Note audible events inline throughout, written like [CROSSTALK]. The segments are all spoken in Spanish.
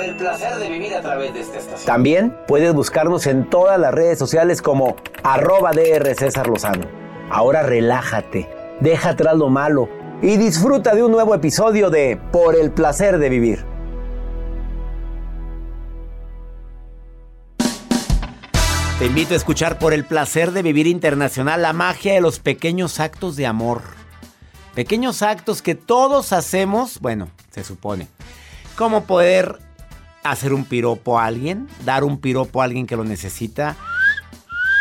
Por el placer de vivir a través de esta estación. También puedes buscarnos en todas las redes sociales como arroba DR César Lozano. Ahora relájate, deja atrás lo malo y disfruta de un nuevo episodio de Por el placer de vivir. Te invito a escuchar por el placer de vivir internacional la magia de los pequeños actos de amor. Pequeños actos que todos hacemos, bueno, se supone. Como poder hacer un piropo a alguien, dar un piropo a alguien que lo necesita.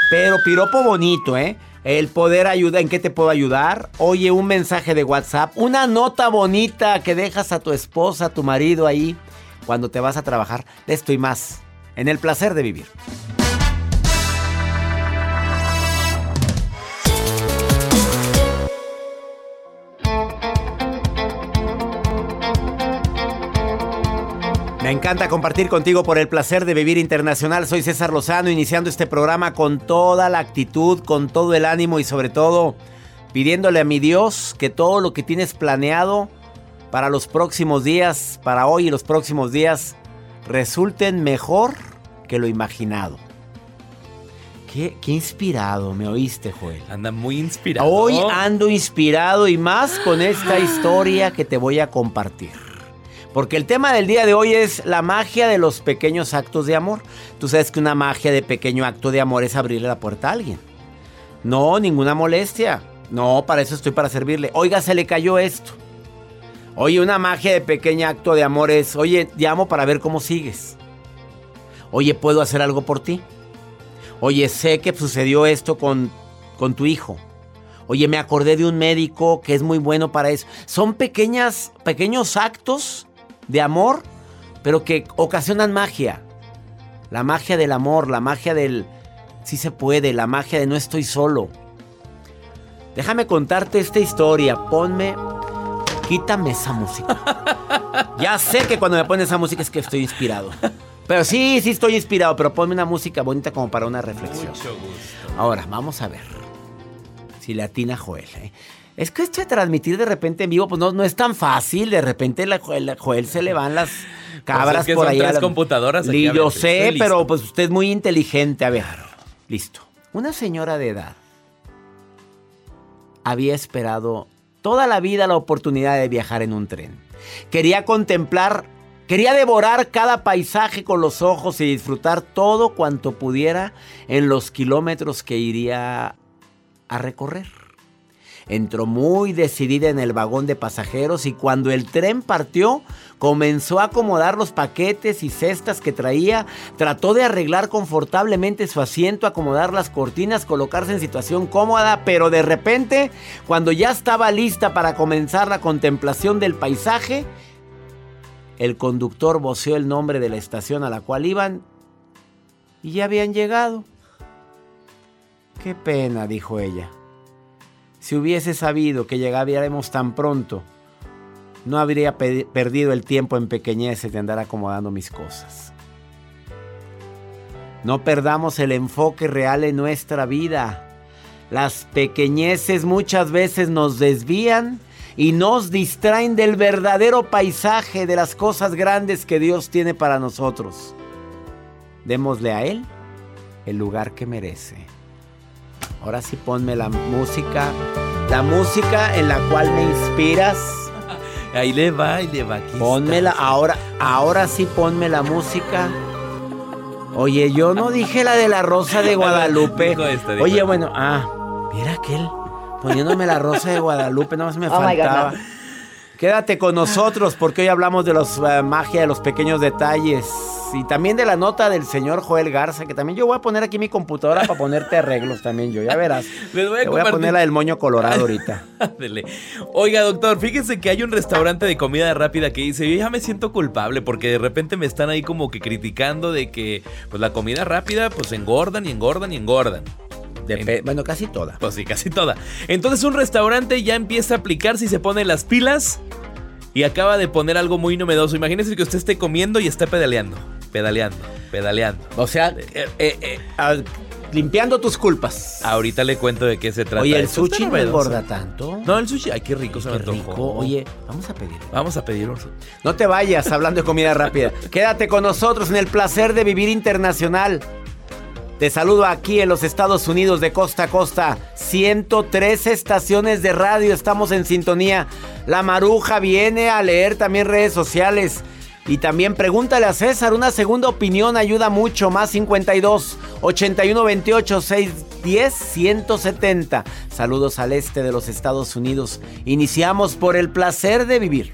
Pero piropo bonito, ¿eh? El poder ayudar, ¿en qué te puedo ayudar? Oye, un mensaje de WhatsApp, una nota bonita que dejas a tu esposa, a tu marido ahí cuando te vas a trabajar. De esto más, en el placer de vivir. Me encanta compartir contigo por el placer de vivir internacional. Soy César Lozano, iniciando este programa con toda la actitud, con todo el ánimo y sobre todo pidiéndole a mi Dios que todo lo que tienes planeado para los próximos días, para hoy y los próximos días, resulten mejor que lo imaginado. Qué, qué inspirado, me oíste, Joel. Anda muy inspirado. Hoy ando inspirado y más con esta historia que te voy a compartir. Porque el tema del día de hoy es la magia de los pequeños actos de amor. Tú sabes que una magia de pequeño acto de amor es abrirle la puerta a alguien. No, ninguna molestia. No, para eso estoy para servirle. Oiga, se le cayó esto. Oye, una magia de pequeño acto de amor es, oye, llamo para ver cómo sigues. Oye, ¿puedo hacer algo por ti? Oye, sé que sucedió esto con, con tu hijo. Oye, me acordé de un médico que es muy bueno para eso. Son pequeñas, pequeños actos de amor, pero que ocasionan magia. La magia del amor, la magia del sí se puede, la magia de no estoy solo. Déjame contarte esta historia. Ponme, quítame esa música. [LAUGHS] ya sé que cuando me pones esa música es que estoy inspirado. Pero sí, sí estoy inspirado, pero ponme una música bonita como para una reflexión. Ahora, vamos a ver si le atina Joel. ¿eh? Es que esto de transmitir de repente en vivo, pues no, no es tan fácil. De repente la, Joel, Joel se le van las cabras [LAUGHS] Pues es que por son ahí. a tres la- computadoras aquí, ver, yo estoy sé, pero pues usted es muy inteligente. A ver, listo. Una señora de edad había esperado toda la vida la oportunidad de viajar en un tren. Quería contemplar, quería devorar cada paisaje con los ojos y disfrutar todo cuanto pudiera en los kilómetros que iría a recorrer. Entró muy decidida en el vagón de pasajeros y cuando el tren partió, comenzó a acomodar los paquetes y cestas que traía, trató de arreglar confortablemente su asiento, acomodar las cortinas, colocarse en situación cómoda, pero de repente, cuando ya estaba lista para comenzar la contemplación del paisaje, el conductor voceó el nombre de la estación a la cual iban y ya habían llegado. Qué pena, dijo ella. Si hubiese sabido que llegaríamos tan pronto, no habría perdido el tiempo en pequeñeces de andar acomodando mis cosas. No perdamos el enfoque real en nuestra vida. Las pequeñeces muchas veces nos desvían y nos distraen del verdadero paisaje de las cosas grandes que Dios tiene para nosotros. Démosle a Él el lugar que merece. Ahora sí ponme la música, la música en la cual me inspiras. Ahí le va, ahí le va. Pónmela, ahora, ahora sí ponme la música. Oye, yo no dije la de la rosa de [LAUGHS] Guadalupe. Oye, bueno, ah, mira aquel poniéndome la rosa de Guadalupe, no más me [LAUGHS] oh faltaba. Quédate con nosotros porque hoy hablamos de la eh, magia de los pequeños detalles y también de la nota del señor Joel Garza, que también yo voy a poner aquí mi computadora para ponerte arreglos también yo, ya verás. [LAUGHS] Les voy a, voy a poner la del moño colorado ahorita. [LAUGHS] Oiga, doctor, fíjese que hay un restaurante de comida rápida que dice, yo ya me siento culpable porque de repente me están ahí como que criticando de que pues la comida rápida pues engordan y engordan y engordan bueno, casi toda. Pues sí, casi toda. Entonces un restaurante ya empieza a aplicar si se pone las pilas y acaba de poner algo muy novedoso. Imagínese que usted esté comiendo y esté pedaleando, pedaleando, pedaleando. O sea, eh, eh, eh, limpiando tus culpas. Ahorita le cuento de qué se trata. Oye, el sushi no engorda tanto. No, el sushi, ay, qué rico se me rico. Oye, vamos a pedir. Vamos a pedir. No te vayas hablando de comida rápida. [LAUGHS] Quédate con nosotros en el placer de vivir internacional. Te saludo aquí en los Estados Unidos de costa a costa. 103 estaciones de radio estamos en sintonía. La Maruja viene a leer también redes sociales. Y también pregúntale a César, una segunda opinión ayuda mucho. Más 52 81 28 610 170. Saludos al este de los Estados Unidos. Iniciamos por el placer de vivir.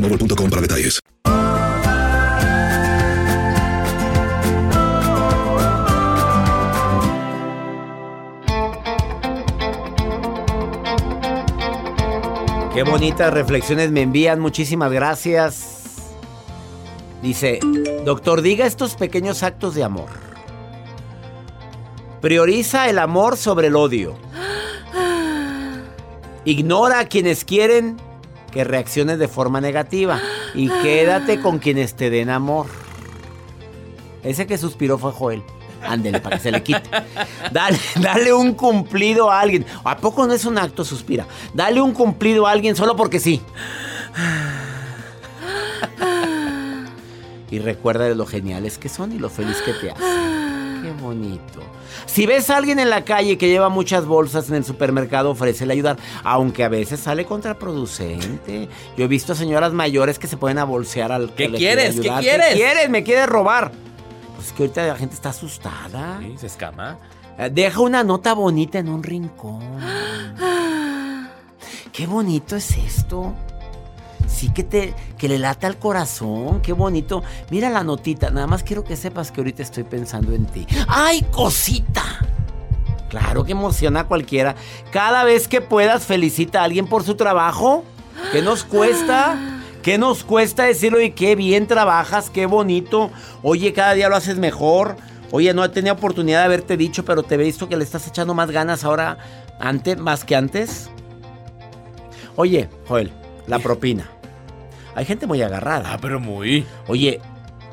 Mobile para detalles. Qué bonitas reflexiones me envían, muchísimas gracias. Dice, doctor, diga estos pequeños actos de amor. Prioriza el amor sobre el odio. Ignora a quienes quieren que reacciones de forma negativa y quédate con quienes te den amor. Ese que suspiró fue Joel. Ándele para que se le quite. Dale, dale un cumplido a alguien. ¿A poco no es un acto suspira? Dale un cumplido a alguien solo porque sí. Y recuerda de lo geniales que son y lo feliz que te hacen. Bonito. Si ves a alguien en la calle que lleva muchas bolsas en el supermercado, ofrécele ayudar, aunque a veces sale contraproducente. Yo he visto señoras mayores que se pueden a bolsear al ¿Qué quieres? ¿Qué quieres? ¿Qué quieres? ¿Me quieres robar? Es que ahorita la gente está asustada. Sí, se escama. Eh, Deja una nota bonita en un rincón. [GASPS] Qué bonito es esto. Sí que te que le lata al corazón, qué bonito. Mira la notita, nada más quiero que sepas que ahorita estoy pensando en ti. ¡Ay, cosita! Claro que emociona a cualquiera. Cada vez que puedas felicita a alguien por su trabajo. ¿Qué nos cuesta? ¿Qué nos cuesta decirlo y qué bien trabajas, qué bonito? Oye, cada día lo haces mejor. Oye, no tenido oportunidad de haberte dicho, pero te he visto que le estás echando más ganas ahora antes, más que antes. Oye, Joel, la propina. Hay gente muy agarrada. Ah, pero muy. Oye,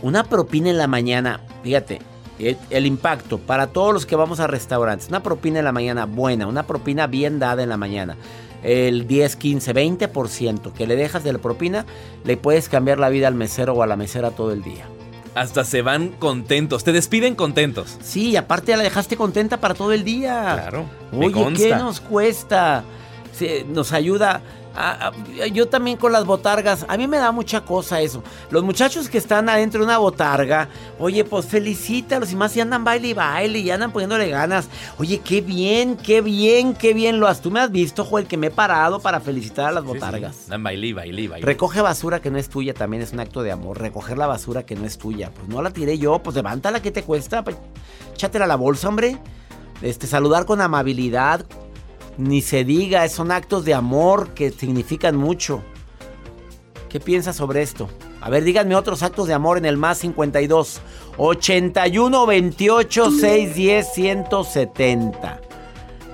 una propina en la mañana, fíjate, el, el impacto para todos los que vamos a restaurantes. Una propina en la mañana buena, una propina bien dada en la mañana. El 10, 15, 20% que le dejas de la propina, le puedes cambiar la vida al mesero o a la mesera todo el día. Hasta se van contentos. Te despiden contentos. Sí, y aparte ya la dejaste contenta para todo el día. Claro. me Oye, ¿qué nos cuesta? Se- nos ayuda. A- a- yo también con las botargas, a mí me da mucha cosa eso. Los muchachos que están adentro de una botarga, oye, pues felicítalos y más si andan baile y baile y andan poniéndole ganas. Oye, qué bien, qué bien, qué bien lo has. Tú me has visto, Joel, que me he parado para felicitar a las Sí, sí. botargas. Dan baile. Recoge basura que no es tuya, también es un acto de amor. Recoger la basura que no es tuya. Pues no la tiré yo, pues levántala, ¿qué te cuesta? Échatela a la bolsa, hombre. Este, saludar con amabilidad. Ni se diga, son actos de amor que significan mucho. ¿Qué piensas sobre esto? A ver, díganme otros actos de amor en el más 52 81 28 610 170.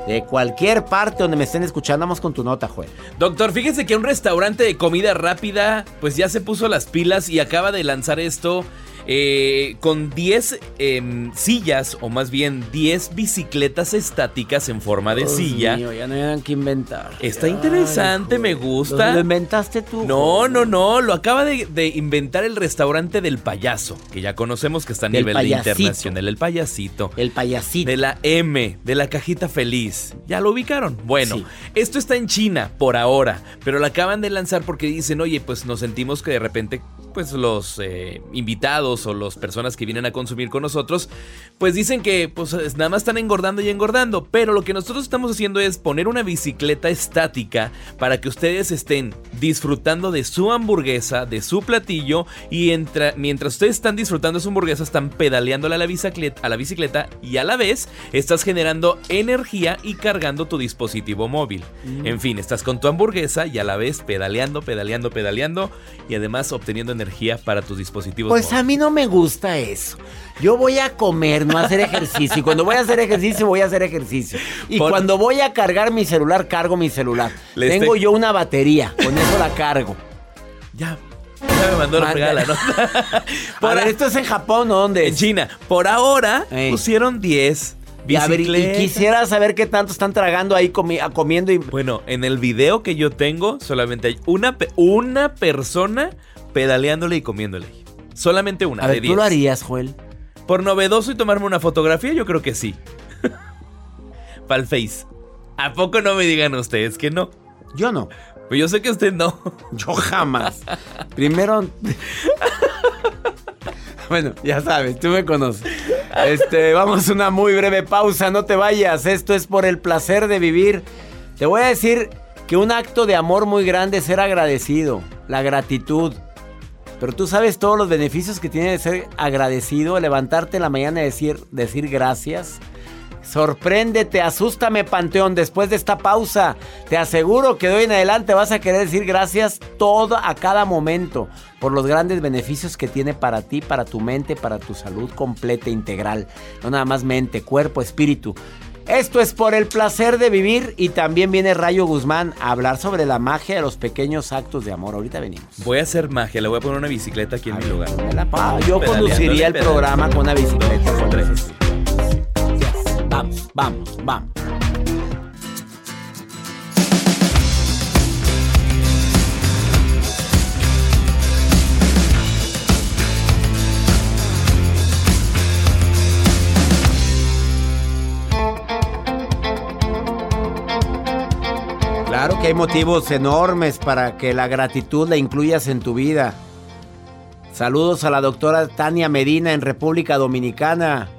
De cualquier parte donde me estén escuchando, vamos con tu nota, Joel. Doctor, fíjese que un restaurante de comida rápida, pues ya se puso las pilas y acaba de lanzar esto eh, con 10 em, sillas, o más bien 10 bicicletas estáticas en forma de silla. mío, ya no hay que inventar. Está interesante, me gusta. ¿Lo inventaste tú? No, no, no, lo acaba de, de inventar el restaurante del payaso, que ya conocemos que está a Del nivel de internacional, el payasito. El payasito. De la M, de la cajita feliz. ¿Ya lo ubicaron? Bueno, Sí. esto está en China por ahora, pero lo acaban de lanzar porque dicen, oye, pues nos sentimos que de repente, pues los eh, invitados o las personas que vienen a consumir con nosotros, pues dicen que pues es- nada más están engordando y engordando, pero lo que nosotros estamos haciendo es poner una bicicleta estática para que ustedes estén disfrutando de su hamburguesa, de su platillo y entra- mientras ustedes están disfrutando de su hamburguesa están pedaleándole a la bicicleta, a la bicicleta y a la vez estás generando energía y cargando tu dispositivo móvil. Mm. En fin, estás con tu hamburguesa y a la vez pedaleando, pedaleando, pedaleando y además obteniendo energía para tus dispositivos Pues móviles. a mí no me gusta eso. Yo voy a comer, no a hacer ejercicio. Y cuando voy a hacer ejercicio, voy a hacer ejercicio. Y Por- cuando voy a cargar mi celular, cargo mi celular. Tengo yo una batería, con eso la cargo. Ya. Ya me mandó la Manda- fregada la nota. [LAUGHS] Por A ver, a- ¿esto es en Japón o dónde? en? China. Por ahora Ey. pusieron 10 Y a ver, y- quisiera saber qué tanto están tragando ahí comi- a- comiendo y... Bueno, en el video que yo tengo, solamente hay una, pe- una persona pedaleándole y comiéndole. Solamente una A de ver, ¿tú 10. lo harías, Joel? Por novedoso y tomarme una fotografía, yo creo que sí. [LAUGHS] Para el Face. ¿A poco no me digan ustedes que no? Yo no. Pues yo sé que usted no. [LAUGHS] Yo jamás. Primero. [LAUGHS] bueno, ya sabes, tú me conoces. Este, vamos a una muy breve pausa, no te vayas. Esto es por el placer de vivir. Te voy a decir que un acto de amor muy grande es ser agradecido, la gratitud. Pero tú sabes todos los beneficios que tiene de ser agradecido, levantarte en la mañana y decir, decir gracias. Sorpréndete, asústame, Panteón, después de esta pausa. Te aseguro que de hoy en adelante vas a querer decir gracias todo a cada momento por los grandes beneficios que tiene para ti, para tu mente, para tu salud completa integral. No nada más mente, cuerpo, espíritu. Esto es por el placer de vivir y también viene Rayo Guzmán a hablar sobre la magia de los pequeños actos de amor. Ahorita venimos. Voy a hacer magia, le voy a poner una bicicleta aquí en mi lugar. Ah, yo conduciría el programa con una bicicleta. Con tres. Yes. Vamos, vamos, vamos. Claro que hay motivos enormes para que la gratitud la incluyas en tu vida. Saludos a la doctora Tania Medina en República Dominicana.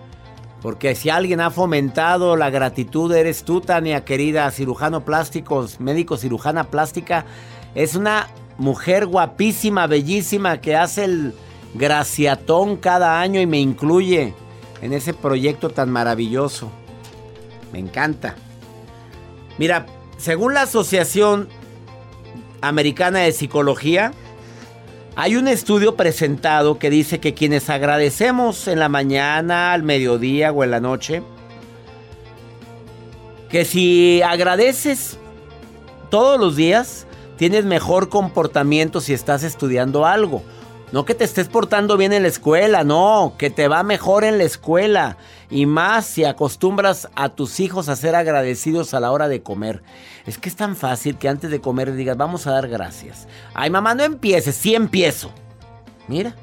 Porque si alguien ha fomentado la gratitud, eres tú, Tania, querida, cirujano plástico, médico cirujana plástica. Es una mujer guapísima, bellísima, que hace el graciatón cada año y me incluye en ese proyecto tan maravilloso. Me encanta. Mira, según la Asociación Americana de Psicología, hay un estudio presentado que dice que quienes agradecemos en la mañana, al mediodía o en la noche, que si agradeces todos los días, tienes mejor comportamiento si estás estudiando algo. No que te estés portando bien en la escuela, no, que te va mejor en la escuela. Y más si acostumbras a tus hijos a ser agradecidos a la hora de comer. Es que es tan fácil que antes de comer digas, vamos a dar gracias. Ay, mamá, no empieces, sí empiezo. Mira,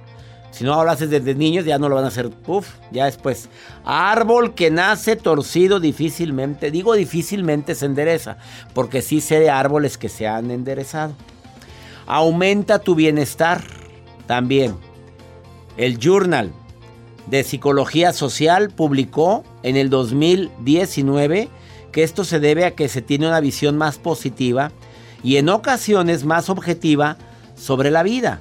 si no hablas desde niños ya no lo van a hacer. Uf, ya después. Árbol que nace torcido difícilmente, digo difícilmente se endereza, porque sí sé de árboles que se han enderezado. Aumenta tu bienestar también. El Journal de Psicología Social publicó en el 2019 que esto se debe a que se tiene una visión más positiva y en ocasiones más objetiva sobre la vida.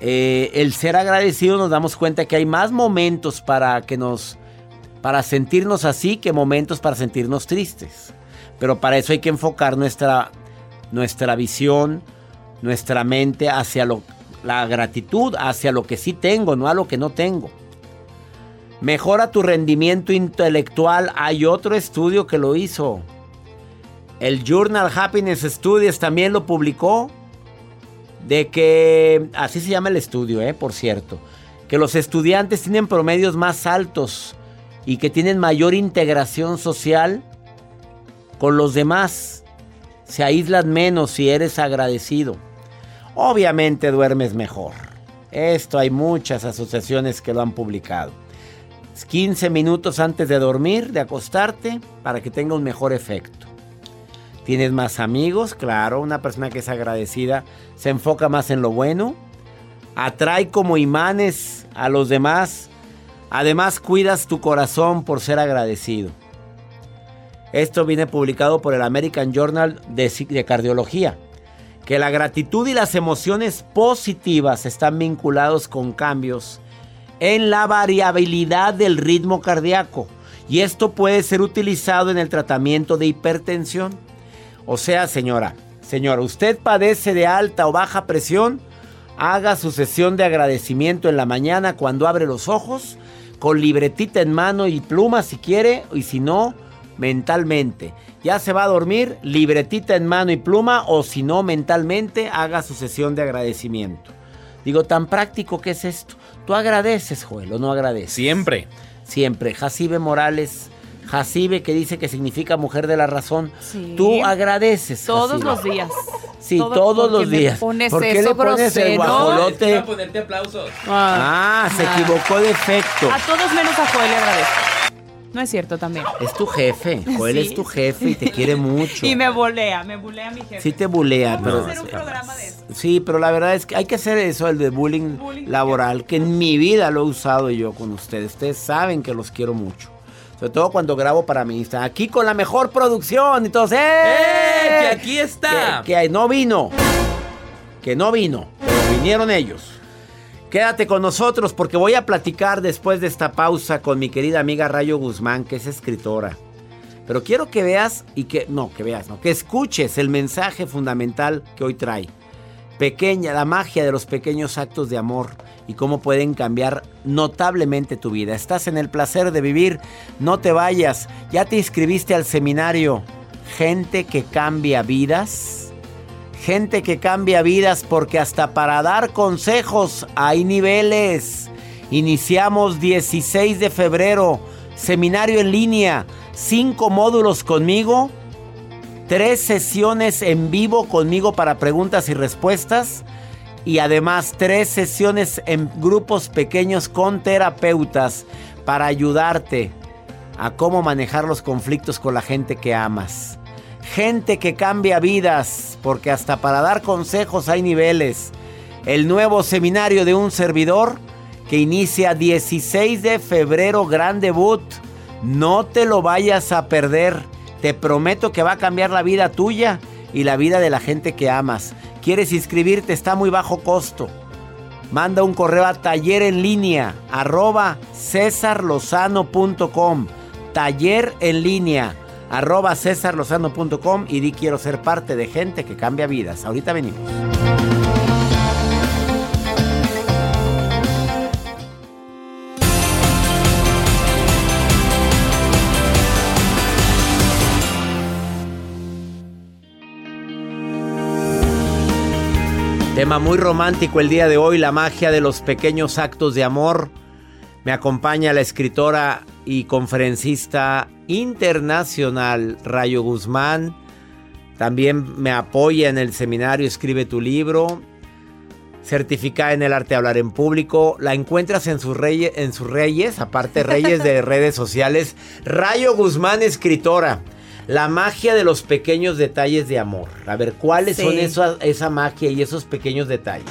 Eh, el ser agradecido nos damos cuenta que hay más momentos para que nos para sentirnos así que momentos para sentirnos tristes. Pero para eso hay que enfocar nuestra nuestra visión, nuestra mente hacia lo, la gratitud hacia lo que sí tengo, no a lo que no tengo. Mejora tu rendimiento intelectual. Hay otro estudio que lo hizo. El Journal Happiness Studies también lo publicó. De que, así se llama el estudio, eh, por cierto. Que los estudiantes tienen promedios más altos y que tienen mayor integración social con los demás. Se aíslan menos si eres agradecido obviamente duermes mejor. Esto hay muchas asociaciones que lo han publicado. 15 minutos antes de dormir, de acostarte, para que tenga un mejor efecto. ¿Tienes más amigos? Claro, una persona que es agradecida se enfoca más en lo bueno. Atrae como imanes a los demás. Además, cuidas tu corazón por ser agradecido. Esto viene publicado por el American Journal de, Cardiología que la gratitud y las emociones positivas están vinculados con cambios en la variabilidad del ritmo cardíaco y esto puede ser utilizado en el tratamiento de hipertensión. O sea, señora, señora, usted padece de alta o baja presión, haga su sesión de agradecimiento en la mañana cuando abre los ojos, con libretita en mano y pluma si quiere, y si no, mentalmente. Ya se va a dormir, libretita en mano y pluma, o si no, mentalmente, haga su sesión de agradecimiento. Digo, tan práctico que es esto. Tú agradeces, Joel, o no agradeces. Siempre. Siempre. Jacibe Morales. Jacibe, que dice que significa mujer de la razón. Tú agradeces. Todos los días. Sí, todos los días. ¿Por qué le pones el guajolote? ponerte aplausos. Ah, se equivocó de efecto. A todos menos a Joel le agradezco. No es cierto también. Es tu jefe. Joel es tu jefe y te quiere [LAUGHS] mucho. Y me bulea, me bulea mi jefe. Sí te bulea, pero. hacer un programa de eso. Sí, pero la verdad es que hay que hacer eso, el de bullying, laboral, que en mi vida lo he usado yo con ustedes. Ustedes saben que los quiero mucho. Sobre todo cuando grabo para mi Instagram. Aquí con la mejor producción. y Entonces, ¡eh! Que aquí está. Que, que no vino. Que no vino. Pero vinieron ellos. Quédate con nosotros porque voy a platicar después de esta pausa con mi querida amiga Rayo Guzmán, que es escritora. Pero quiero que veas y que, no, que veas, no, que escuches el mensaje fundamental que hoy trae. Pequeña, la magia de los pequeños actos de amor y cómo pueden cambiar notablemente tu vida. Estás en el placer de vivir, no te vayas. ¿Ya te inscribiste al seminario Gente que cambia vidas? Gente que cambia vidas porque hasta para dar consejos hay niveles. Iniciamos 16 de febrero, seminario en línea, cinco módulos conmigo, tres sesiones en vivo conmigo para preguntas y respuestas. Y además tres sesiones en grupos pequeños con terapeutas para ayudarte a cómo manejar los conflictos con la gente que amas. Gente que cambia vidas, porque hasta para dar consejos hay niveles. el nuevo seminario de un servidor que inicia 16 de febrero, gran debut. No te lo vayas a perder. Te prometo que va a cambiar la vida tuya y la vida de la gente que amas. ¿Quieres inscribirte? Está muy bajo costo. Manda un correo a taller en línea arroba cesarlozano.com. Taller en línea arroba cesarlozano.com y di quiero ser parte de gente que cambia vidas. Ahorita venimos. Tema muy romántico el día de hoy, la magia de los pequeños actos de amor. Me acompaña la escritora y conferencista internacional Rayo Guzmán. También me apoya en el seminario Escribe tu libro. Certificada en el arte de hablar en público. La encuentras en sus, reyes, en sus reyes, aparte reyes de [LAUGHS] redes sociales. Rayo Guzmán, escritora. La magia de los pequeños detalles de amor. A ver, ¿cuáles Sí. son esa, esa magia y esos pequeños detalles?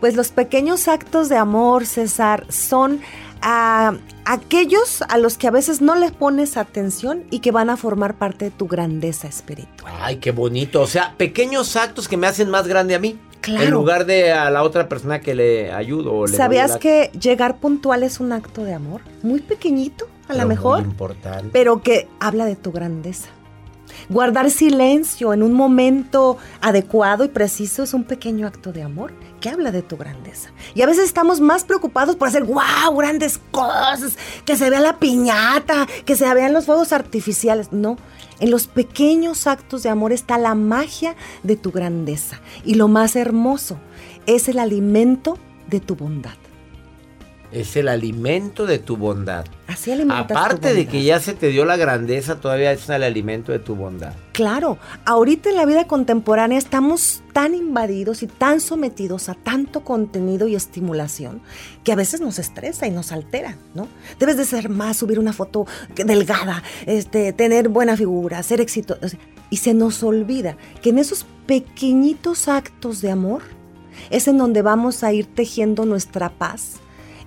Pues los pequeños actos de amor, César, son ah, aquellos a los que a veces no les pones atención y que van a formar parte de tu grandeza espiritual. Ay, qué bonito. O sea, pequeños actos que me hacen más grande a mí. Claro. En lugar de a la otra persona que le ayudo. O le ¿Sabías que llegar puntual es un acto de amor? Muy pequeñito, a lo muy mejor, importante. pero que habla de tu grandeza. Guardar silencio en un momento adecuado y preciso es un pequeño acto de amor que habla de tu grandeza. Y a veces estamos más preocupados por hacer, wow, grandes cosas, que se vea la piñata, que se vean los fuegos artificiales. No, en los pequeños actos de amor está la magia de tu grandeza. Y lo más hermoso es el alimento de tu bondad. Es el alimento de tu bondad. Así alimentas tu Aparte de que ya se te dio la grandeza, todavía es el alimento de tu bondad. Claro, ahorita en la vida contemporánea estamos tan invadidos y tan sometidos a tanto contenido y estimulación que a veces nos estresa y nos altera, ¿no? Debes de ser más, subir una foto delgada, este, tener buena figura, ser exitoso. Y se nos olvida que en esos pequeñitos actos de amor es en donde vamos a ir tejiendo nuestra paz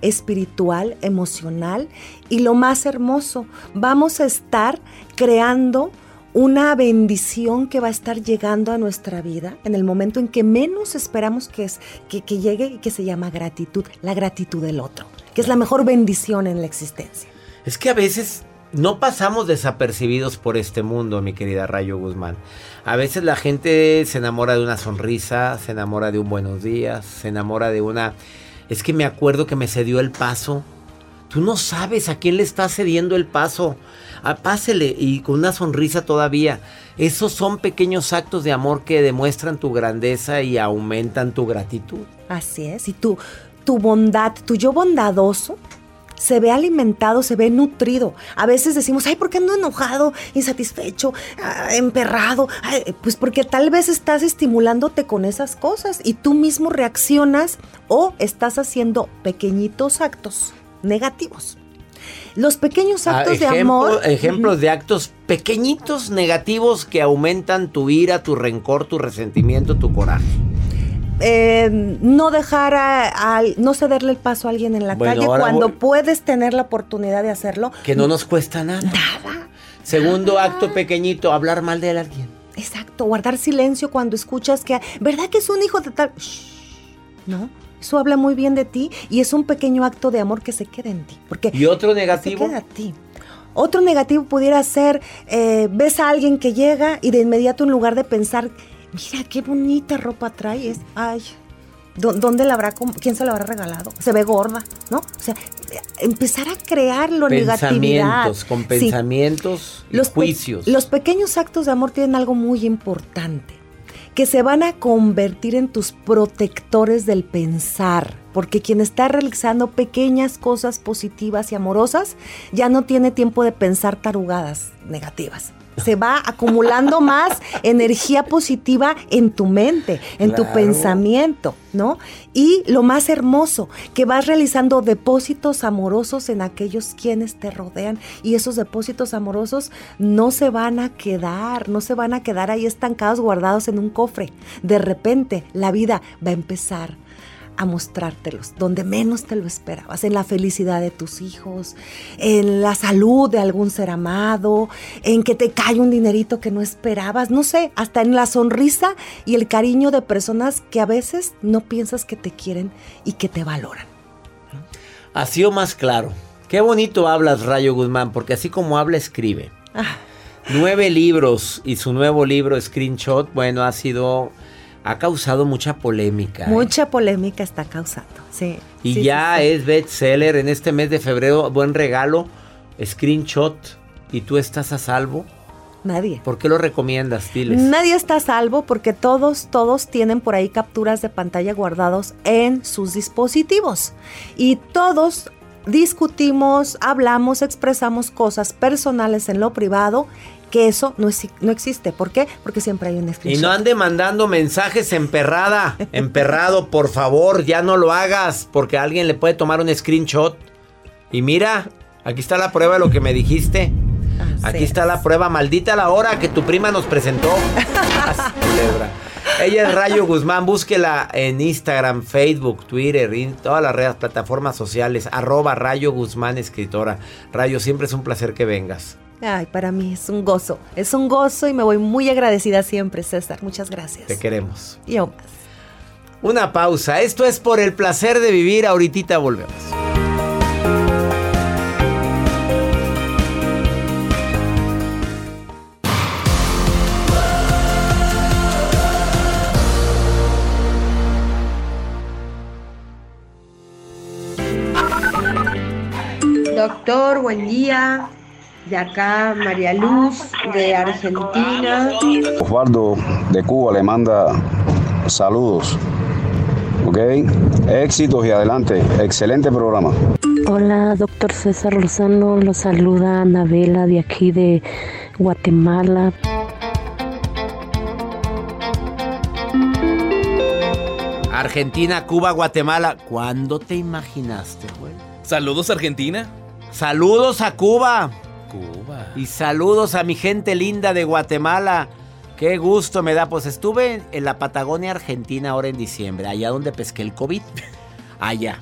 espiritual, emocional y lo más hermoso, vamos a estar creando una bendición que va a estar llegando a nuestra vida en el momento en que menos esperamos que, es, que, que llegue y que se llama gratitud, la gratitud del otro, que es la mejor bendición en la existencia. Es que a veces no pasamos desapercibidos por este mundo, mi querida Rayo Guzmán. A veces la gente se enamora de una sonrisa, se enamora de un buenos días, se enamora de una... Es que me acuerdo que me cedió el paso. Tú no sabes a quién le estás cediendo el paso. Ah, pásele y con una sonrisa todavía. Esos son pequeños actos de amor que demuestran tu grandeza y aumentan tu gratitud. Así es, y tu, tu bondad, tu yo bondadoso, se ve alimentado, se ve nutrido. A veces decimos, ay, ¿por qué ando enojado, insatisfecho, ah, emperrado? Ay, pues porque tal vez estás estimulándote con esas cosas y tú mismo reaccionas o estás haciendo pequeñitos actos negativos. Los pequeños Ah, actos de amor. Ejemplos de actos pequeñitos negativos que aumentan tu ira, tu rencor, tu resentimiento, tu coraje. Eh, no dejar a, a- no cederle el paso a alguien en la Bueno, calle cuando voy- puedes tener la oportunidad de hacerlo. Que no nos cuesta nada. Nada. Segundo acto pequeñito, hablar mal de alguien. Exacto, guardar silencio cuando escuchas que, ¿verdad que es un hijo de tal? Shh, no, eso habla muy bien de ti y es un pequeño acto de amor que se queda en ti. Porque ¿Y otro se negativo? queda a ti. Otro negativo pudiera ser, eh, ves a alguien que llega y de inmediato en lugar de pensar, mira qué bonita ropa traes, ay, ¿dó- ¿dónde la habrá, quién se la habrá regalado? Se ve gorda, ¿no? O sea, eh, empezar a crear lo negatividad. Pensamientos, con Sí. pensamientos y Los pe- juicios. Los pequeños actos de amor tienen algo muy importante, que se van a convertir en tus protectores del pensar, porque quien está realizando pequeñas cosas positivas y amorosas ya no tiene tiempo de pensar tarugadas negativas. Se va acumulando más energía positiva en tu mente, en tu pensamiento, ¿no? Y lo más hermoso, que vas realizando depósitos amorosos en aquellos quienes te rodean y esos depósitos amorosos no se van a quedar, no se van a quedar ahí estancados guardados en un cofre. De repente la vida va a empezar a mostrártelos, donde menos te lo esperabas, en la felicidad de tus hijos, en la salud de algún ser amado, en que te cae un dinerito que no esperabas, no sé, hasta en la sonrisa y el cariño de personas que a veces no piensas que te quieren y que te valoran. Así o más claro. Qué bonito hablas, Rayo Guzmán, porque así como habla, escribe. Ah. Nueve libros y su nuevo libro, Screenshot, bueno, ha sido ha causado mucha polémica. ¿eh? Mucha polémica está causando, sí. Y sí, ya sí, es bestseller en este mes de febrero, buen regalo, screenshot, y tú estás a salvo. Nadie. ¿Por qué lo recomiendas? Diles. Nadie está a salvo porque todos, todos tienen por ahí capturas de pantalla guardados en sus dispositivos. Y todos discutimos, hablamos, expresamos cosas personales en lo privado que eso no, es, no existe. ¿Por qué? Porque siempre hay un Y screenshot. no ande mandando mensajes emperrada, emperrado, por favor, ya no lo hagas, porque alguien le puede tomar un screenshot. Y mira, aquí está la prueba de lo que me dijiste. Aquí está la prueba, maldita la hora que tu prima nos presentó. [LAUGHS] Ella es Rayo Guzmán, búsquela en Instagram, Facebook, Twitter, y todas las redes, plataformas sociales, arroba Rayo Guzmán Escritora. Rayo, siempre es un placer que vengas. Ay, para mí es un gozo. Es un gozo y me voy muy agradecida siempre, César. Muchas gracias. Te queremos. Y aún más. Una pausa. Esto es por el placer de vivir. Ahorita volvemos. Doctor, buen día. De acá María Luz, de Argentina. Osvaldo de Cuba le manda saludos. ¿Ok? Éxitos y adelante. Excelente programa. Hola, doctor César Lozano. Lo saluda Anabela de aquí de Guatemala. Argentina, Cuba, Guatemala. ¿Cuándo te imaginaste, güey? Saludos Argentina. Saludos a Cuba. Cuba. Y saludos a mi gente linda de Guatemala. Qué gusto me da. Pues estuve en la Patagonia Argentina ahora en diciembre, allá donde pesqué el COVID. [LAUGHS] Allá.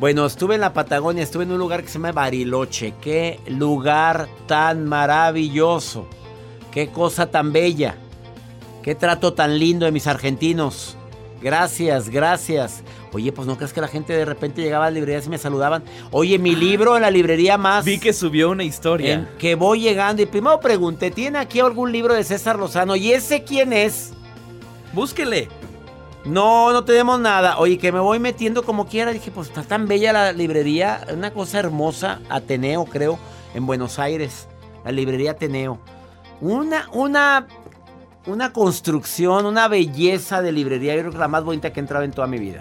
Bueno, estuve en la Patagonia, estuve en un lugar que se llama Bariloche. Qué lugar tan maravilloso. Qué cosa tan bella. Qué trato tan lindo de mis argentinos. Gracias, gracias. Oye, pues no crees que la gente de repente llegaba a las librerías y me saludaban. Oye, mi libro en la librería más. Vi que subió una historia. En que voy llegando y primero pregunté, ¿tiene aquí algún libro de César Lozano? ¿Y ese quién es? Búsquele. No, no tenemos nada. Oye, que me voy metiendo como quiera. Dije, pues está tan bella la librería. Una cosa hermosa. Ateneo, creo, en Buenos Aires. La librería Ateneo. Una, una, una construcción, una belleza de librería. Yo creo que la más bonita que he entrado en toda mi vida.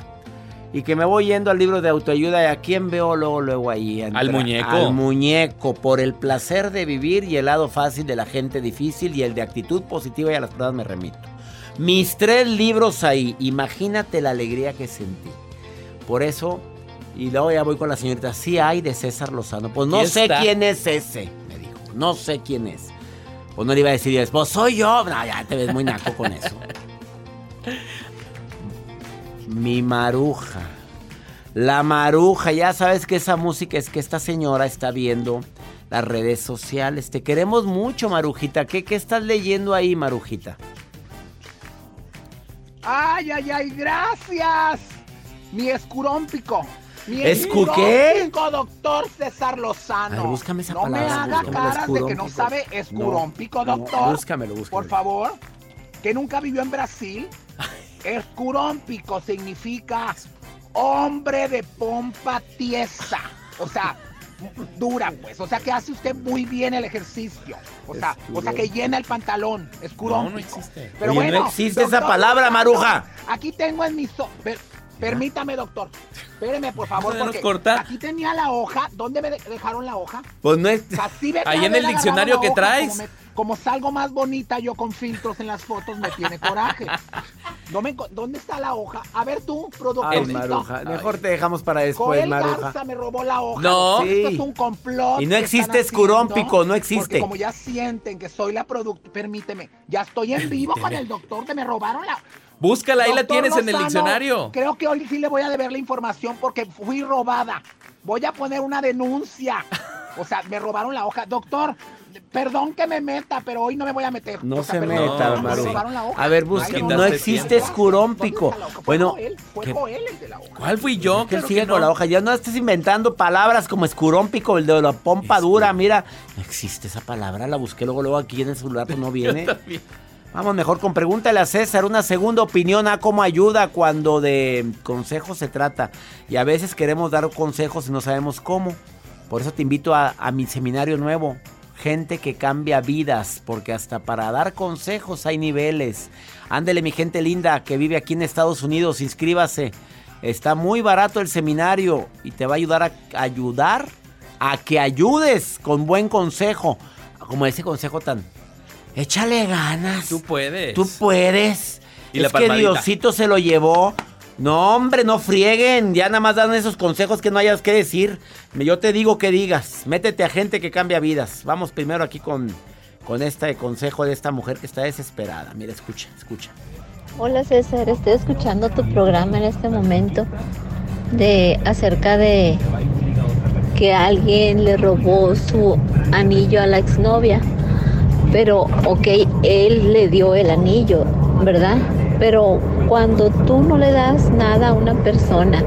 Y que me voy yendo al libro de autoayuda. ¿Y a quién veo luego, luego ahí? Al Entra- muñeco. Al muñeco. Por el placer de vivir y el lado fácil de la gente difícil y el de actitud positiva y a las pruebas me remito. Mis tres libros ahí. Imagínate la alegría que sentí. Por eso, y luego ya voy con la señorita. Sí hay de César Lozano. Pues no sé quién es ese, me dijo. No sé quién es. Pues no le iba a decir, pues soy yo. No, ya te ves muy naco con eso. Mi maruja. La maruja, ya sabes que esa música es que esta señora está viendo las redes sociales. Te queremos mucho, Marujita. ¿Qué, qué estás leyendo ahí, Marujita? Ay, ay, ay, gracias. Mi escurómpico. Mi ¿Escu qué? doctor César Lozano. A ver, búscame esa no palabra, me haga caras de que no sabe escurómpico, No, no, doctor. búscamelo, búscamelo. Por favor, que nunca vivió en Brasil. Escurómpico significa hombre de pompa tiesa. O sea, dura, pues. O sea, que hace usted muy bien el ejercicio. O sea, o sea que llena el pantalón. Escurómpico. Pero Oye, bueno, no existe esa doctor, palabra, Maruja. Aquí tengo en mi... so- permítame, doctor. Espéreme, por favor, porque cortar. aquí tenía la hoja. ¿Dónde me de- dejaron la hoja? Pues no es. O sea, sí ve que Ahí en el diccionario que hoja, traes. Como, me- como salgo más bonita yo con filtros en las fotos, me tiene coraje. No me enco- ¿Dónde está la hoja? A ver tú, productor. Ay, Maruja. Mejor te dejamos para después, Joel Maruja. Garza me robó la hoja. No. Esto es un complot. Y no existe escurómpico, no existe. Porque como ya sienten que soy la productora, permíteme, ya estoy en vivo [LAUGHS] con el doctor que me robaron la... Búscala, ahí la tienes en el diccionario. Creo que hoy sí le voy a deber la información porque fui robada. Voy a poner una denuncia. O sea, me robaron la hoja. Doctor, perdón que me meta, pero hoy no me voy a meter. No O sea, se perdón, meta, me Maru. robaron la hoja. A ver, busca. Ay, No existe escurómpico. Bueno, Fue ¿qué- Joel el de la hoja. ¿Cuál fui yo? que él sigue con no. la hoja. Ya no estés inventando palabras como escurómpico, el de la pompa dura. Mira, no existe esa palabra. La busqué luego, luego aquí en el celular, pues no [LAUGHS] viene. Vamos mejor con pregúntale a César una segunda opinión a cómo ayuda cuando de consejos se trata. Y a veces queremos dar consejos y no sabemos cómo. Por eso te invito a, a mi seminario nuevo. Gente que cambia vidas, porque hasta para dar consejos hay niveles. Ándele mi gente linda que vive aquí en Estados Unidos, inscríbase. Está muy barato el seminario y te va a ayudar a ayudar a que ayudes con buen consejo. Como ese consejo tan Échale ganas. Tú puedes. Tú puedes. Y la es que. Diosito se lo llevó. No, hombre, no frieguen. Ya nada más dan esos consejos que no hayas que decir. Yo te digo que digas. Métete a gente que cambia vidas. Vamos primero aquí con, con este consejo de esta mujer que está desesperada. Mira, escucha, escucha. Hola César, estoy escuchando tu programa en este momento de acerca de que alguien le robó su anillo a la exnovia. Pero, ok, él le dio el anillo, ¿verdad? Pero cuando tú no le das nada a una persona,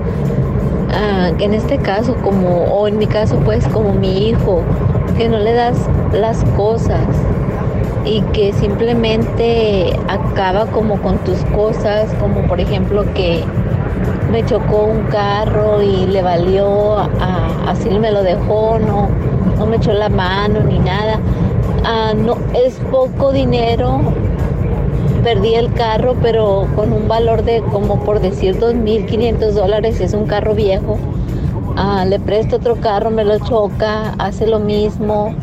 ah, en este caso como, o en mi caso pues como mi hijo, que no le das las cosas y que simplemente acaba como con tus cosas, como por ejemplo que me chocó un carro y le valió, a- así me lo dejó, no, no me echó la mano ni nada. Ah, no, es poco dinero, perdí el carro, pero con un valor de como por decir 2.500 dólares, es un carro viejo. Ah, le presto otro carro, me lo choca, hace lo mismo.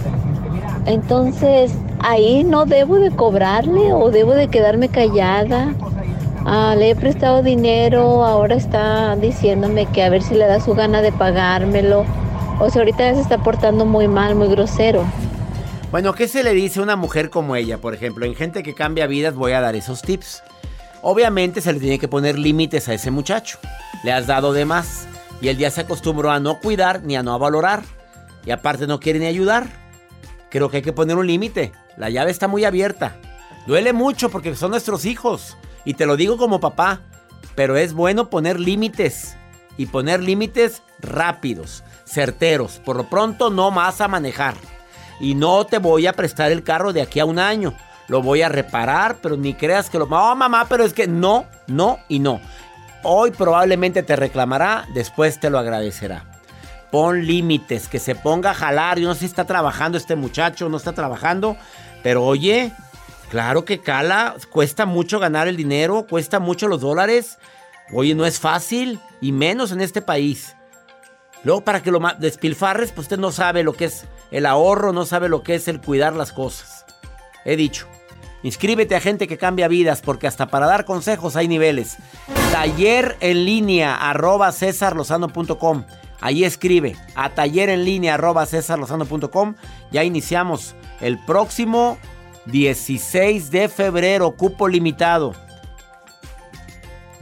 Entonces, ahí no debo de cobrarle o debo de quedarme callada. Ah, le he prestado dinero, ahora está diciéndome que a ver si le da su gana de pagármelo. O sea, ahorita se está portando muy mal, muy grosero. Bueno, ¿qué se le dice a una mujer como ella? Por ejemplo, en gente que cambia vidas voy a dar esos tips. Obviamente se le tiene que poner límites a ese muchacho. Le has dado de más. Y él ya se acostumbró a no cuidar ni a no valorar. Y aparte no quiere ni ayudar. Creo que hay que poner un límite. La llave está muy abierta. Duele mucho porque son nuestros hijos. Y te lo digo como papá. Pero es bueno poner límites. Y poner límites rápidos, certeros. Por lo pronto no más a manejar. Y no te voy a prestar el carro de aquí a un año. Lo voy a reparar, pero ni creas que lo... No, mamá, pero es que no, no y no. Hoy probablemente te reclamará, después te lo agradecerá. Pon límites, que se ponga a jalar. Yo no sé si está trabajando este muchacho, no está trabajando. Pero oye, claro que cala, cuesta mucho ganar el dinero, cuesta mucho los dólares. Oye, no es fácil, y menos en este país. Luego, para que lo despilfarres, pues usted no sabe lo que es el ahorro, no sabe lo que es el cuidar las cosas. He dicho, inscríbete a gente que cambia vidas, porque hasta para dar consejos hay niveles. Taller en línea, arroba cesarlozano.com. Ahí escribe, a taller en línea, arroba cesarlozano.com. Ya iniciamos el próximo 16 de febrero, cupo limitado.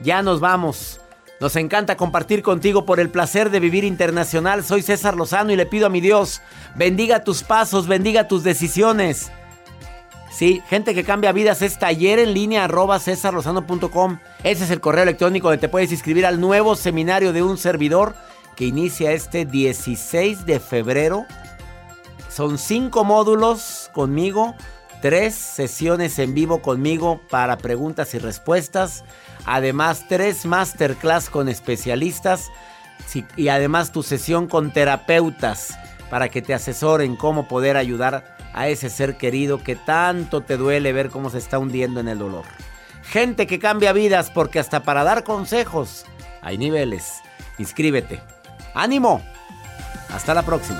Ya nos vamos. Nos encanta compartir contigo por el placer de vivir internacional. Soy César Lozano y le pido a mi Dios, bendiga tus pasos, bendiga tus decisiones. Sí, gente que cambia vidas es taller en línea arroba cesarlozano.com. Ese es el correo electrónico donde te puedes inscribir al nuevo seminario de un servidor que inicia este 16 de febrero. Son cinco módulos conmigo, tres sesiones en vivo conmigo para preguntas y respuestas. Además, tres masterclass con especialistas y además tu sesión con terapeutas para que te asesoren cómo poder ayudar a ese ser querido que tanto te duele ver cómo se está hundiendo en el dolor. Gente que cambia vidas porque hasta para dar consejos hay niveles. Inscríbete. ¡Ánimo! Hasta la próxima.